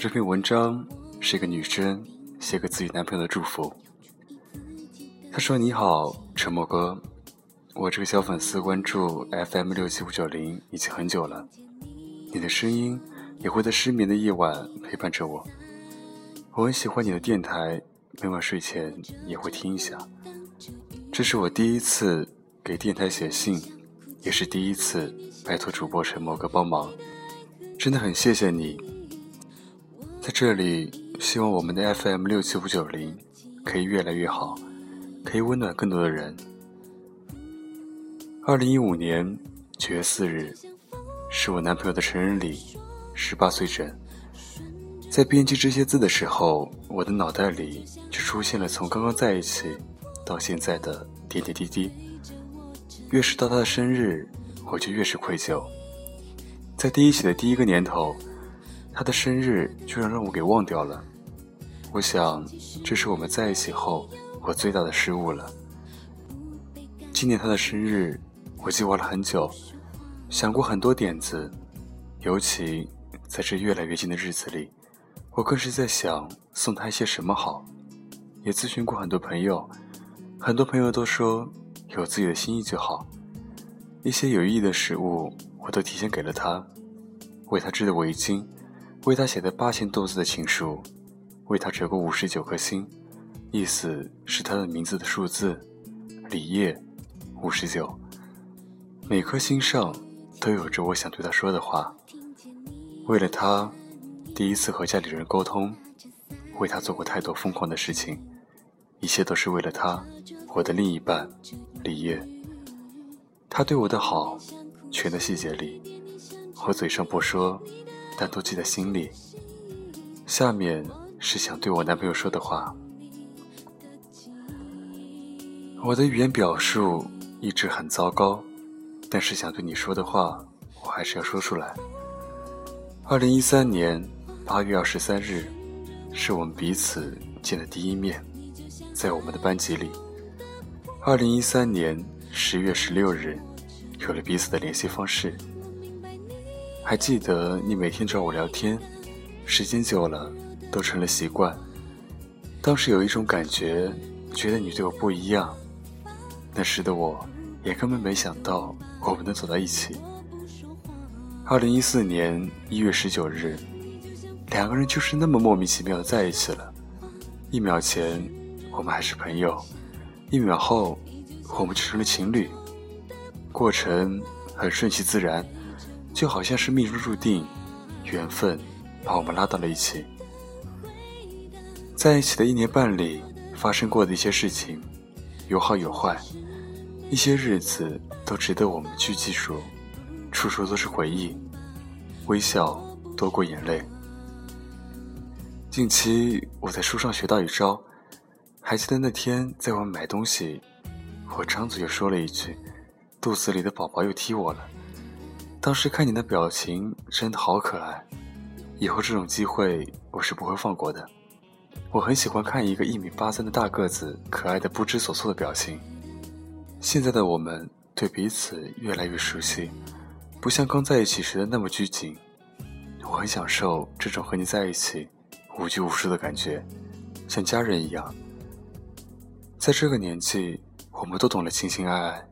这篇文章是一个女生写给自己男朋友的祝福。她说：“你好，沉默哥，我这个小粉丝关注 FM 六七五九零已经很久了，你的声音也会在失眠的夜晚陪伴着我。我很喜欢你的电台，每晚睡前也会听一下。这是我第一次给电台写信，也是第一次拜托主播沉默哥帮忙。”真的很谢谢你，在这里，希望我们的 FM 六七五九零可以越来越好，可以温暖更多的人。二零一五年九月四日，是我男朋友的成人礼，十八岁整。在编辑这些字的时候，我的脑袋里就出现了从刚刚在一起到现在的点点滴滴。越是到他的生日，我就越是愧疚。在第一起的第一个年头，他的生日居然让我给忘掉了。我想，这是我们在一起后我最大的失误了。今年他的生日，我计划了很久，想过很多点子，尤其在这越来越近的日子里，我更是在想送他一些什么好。也咨询过很多朋友，很多朋友都说有自己的心意就好。一些有意义的食物。我都提前给了他，为他织的围巾，为他写的八千多字的情书，为他折过五十九颗星，意思是他的名字的数字，李烨，五十九。每颗星上都有着我想对他说的话。为了他，第一次和家里人沟通，为他做过太多疯狂的事情，一切都是为了他，我的另一半，李烨。他对我的好。全在细节里，我嘴上不说，但都记在心里。下面是想对我男朋友说的话。我的语言表述一直很糟糕，但是想对你说的话，我还是要说出来。二零一三年八月二十三日，是我们彼此见的第一面，在我们的班级里。二零一三年十月十六日。有了彼此的联系方式，还记得你每天找我聊天，时间久了都成了习惯。当时有一种感觉，觉得你对我不一样。那时的我，也根本没想到我们能走到一起。二零一四年一月十九日，两个人就是那么莫名其妙的在一起了。一秒前我们还是朋友，一秒后我们就成了情侣。过程很顺其自然，就好像是命中注定，缘分把我们拉到了一起。在一起的一年半里，发生过的一些事情，有好有坏，一些日子都值得我们去记住，处处都是回忆，微笑多过眼泪。近期我在书上学到一招，还记得那天在外面买东西，我张嘴就说了一句。肚子里的宝宝又踢我了。当时看你的表情真的好可爱，以后这种机会我是不会放过的。我很喜欢看一个一米八三的大个子可爱的不知所措的表情。现在的我们对彼此越来越熟悉，不像刚在一起时的那么拘谨。我很享受这种和你在一起无拘无束的感觉，像家人一样。在这个年纪，我们都懂了情情爱爱。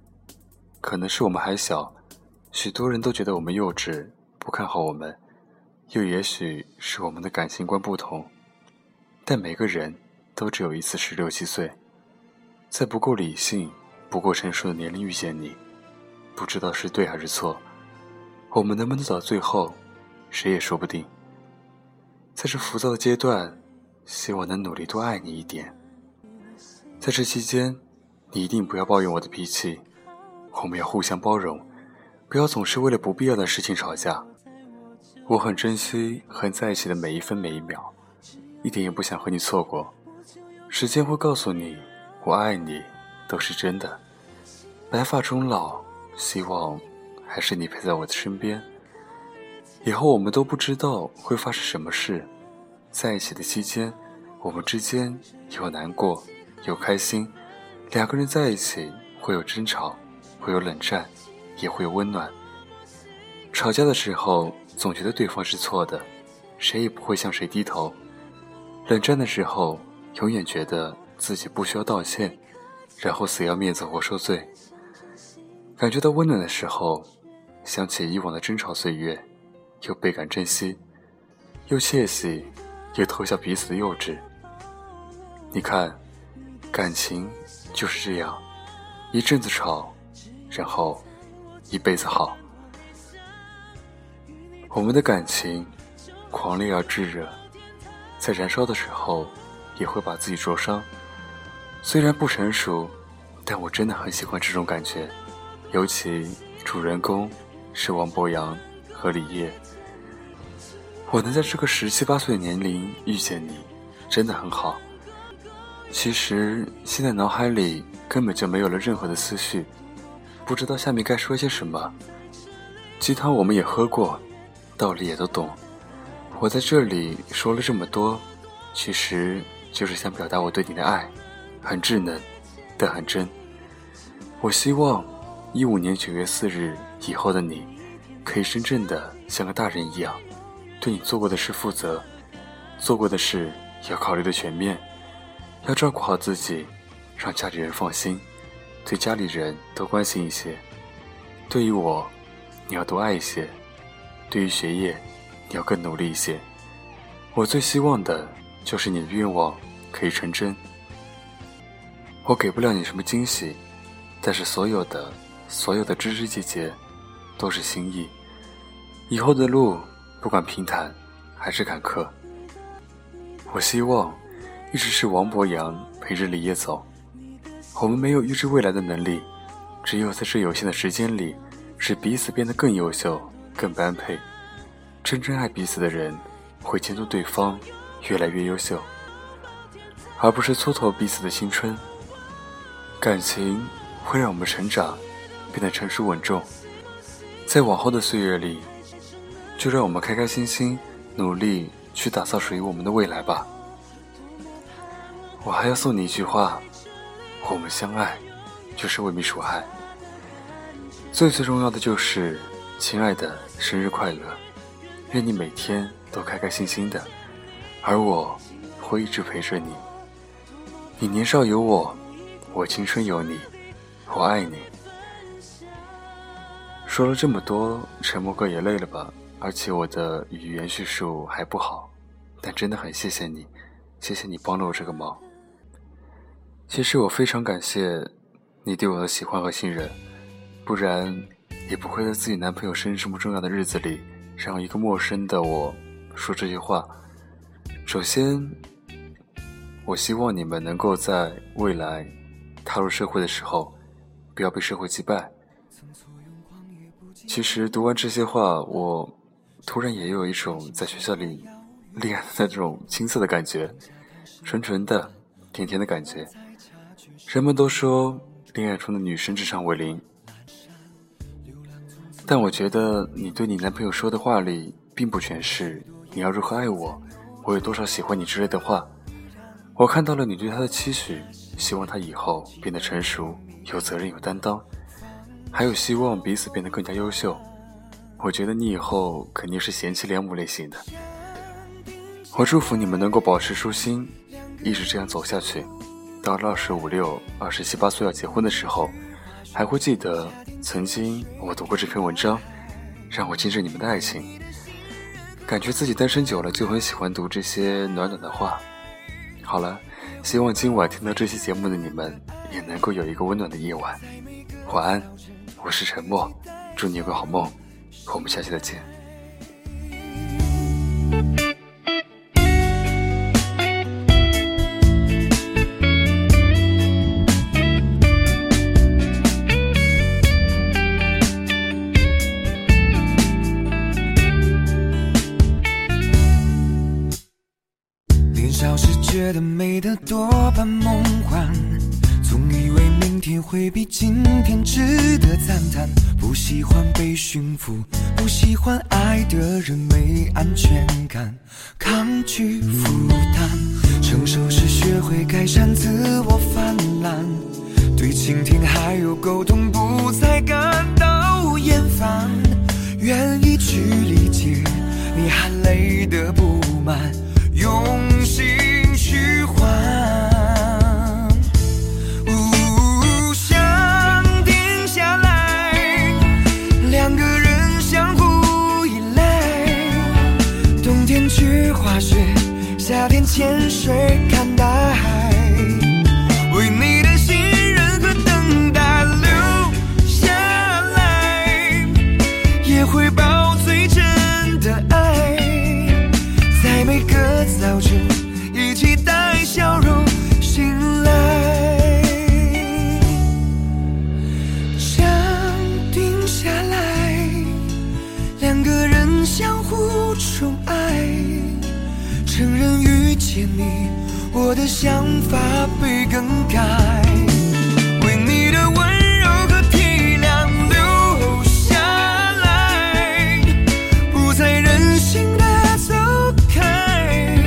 可能是我们还小，许多人都觉得我们幼稚，不看好我们；又也许是我们的感情观不同。但每个人都只有一次十六七岁，在不够理性、不够成熟的年龄遇见你，不知道是对还是错。我们能不能走到最后，谁也说不定。在这浮躁的阶段，希望能努力多爱你一点。在这期间，你一定不要抱怨我的脾气。我们要互相包容，不要总是为了不必要的事情吵架。我很珍惜和你在一起的每一分每一秒，一点也不想和你错过。时间会告诉你，我爱你都是真的。白发终老，希望还是你陪在我的身边。以后我们都不知道会发生什么事，在一起的期间，我们之间有难过，有开心。两个人在一起会有争吵。会有冷战，也会有温暖。吵架的时候，总觉得对方是错的，谁也不会向谁低头。冷战的时候，永远觉得自己不需要道歉，然后死要面子活受罪。感觉到温暖的时候，想起以往的争吵岁月，又倍感珍惜，又窃喜，又偷笑彼此的幼稚。你看，感情就是这样，一阵子吵，然后一辈子好。我们的感情狂烈而炙热，在燃烧的时候也会把自己灼伤。虽然不成熟，但我真的很喜欢这种感觉。尤其主人公是王博洋和李烨，我能在这个十七八岁的年龄遇见你，真的很好。其实现在脑海里根本就没有了任何的思绪，不知道下面该说些什么。鸡汤我们也喝过，道理也都懂。我在这里说了这么多，其实就是想表达我对你的爱，很稚嫩，但很真。我希望。一五年九月四日以后的你，可以真正的像个大人一样，对你做过的事负责，做过的事要考虑的全面，要照顾好自己，让家里人放心，对家里人多关心一些。对于我，你要多爱一些；对于学业，你要更努力一些。我最希望的就是你的愿望可以成真。我给不了你什么惊喜，但是所有的。所有的枝枝节节，都是心意。以后的路，不管平坦还是坎坷，我希望一直是王博洋陪着李烨走。我们没有预知未来的能力，只有在这有限的时间里，使彼此变得更优秀、更般配。真正爱彼此的人，会监督对方越来越优秀，而不是蹉跎彼此的青春。感情会让我们成长。变得成熟稳重，在往后的岁月里，就让我们开开心心，努力去打造属于我们的未来吧。我还要送你一句话：我们相爱，就是为民除害。最最重要的就是，亲爱的，生日快乐！愿你每天都开开心心的，而我会一直陪着你。你年少有我，我青春有你，我爱你。说了这么多，沉默哥也累了吧？而且我的语言叙述还不好，但真的很谢谢你，谢谢你帮了我这个忙。其实我非常感谢你对我的喜欢和信任，不然也不会在自己男朋友生日这么重要的日子里，让一个陌生的我说这些话。首先，我希望你们能够在未来踏入社会的时候，不要被社会击败。其实读完这些话，我突然也有一种在学校里恋爱的那种青涩的感觉，纯纯的、甜甜的感觉。人们都说恋爱中的女生智商为零，但我觉得你对你男朋友说的话里，并不全是你要如何爱我，我有多少喜欢你之类的话。我看到了你对他的期许，希望他以后变得成熟、有责任、有担当。还有希望彼此变得更加优秀，我觉得你以后肯定是贤妻良母类型的。我祝福你们能够保持初心，一直这样走下去，到了二十五六、二十七八岁要结婚的时候，还会记得曾经我读过这篇文章，让我见证你们的爱情。感觉自己单身久了，就很喜欢读这些暖暖的话。好了，希望今晚听到这期节目的你们，也能够有一个温暖的夜晚。晚安。我是沉默，祝你有个好梦，我们下期再见。年少时觉得美的多半梦幻。总以为明天会比今天值得赞叹。不喜欢被驯服，不喜欢爱的人没安全感，抗拒负担。成熟时学会改善自我泛滥，对倾听还有沟通不再感去看大海，为你的信任和等待留下来，也会把最真的爱在每个早晨一起带笑容醒来。想定下来，两个人相互宠爱，承认与。我的想法被更改，为你的温柔和体谅留下来，不再任性的走开，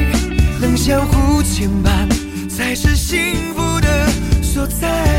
能相互牵绊才是幸福的所在。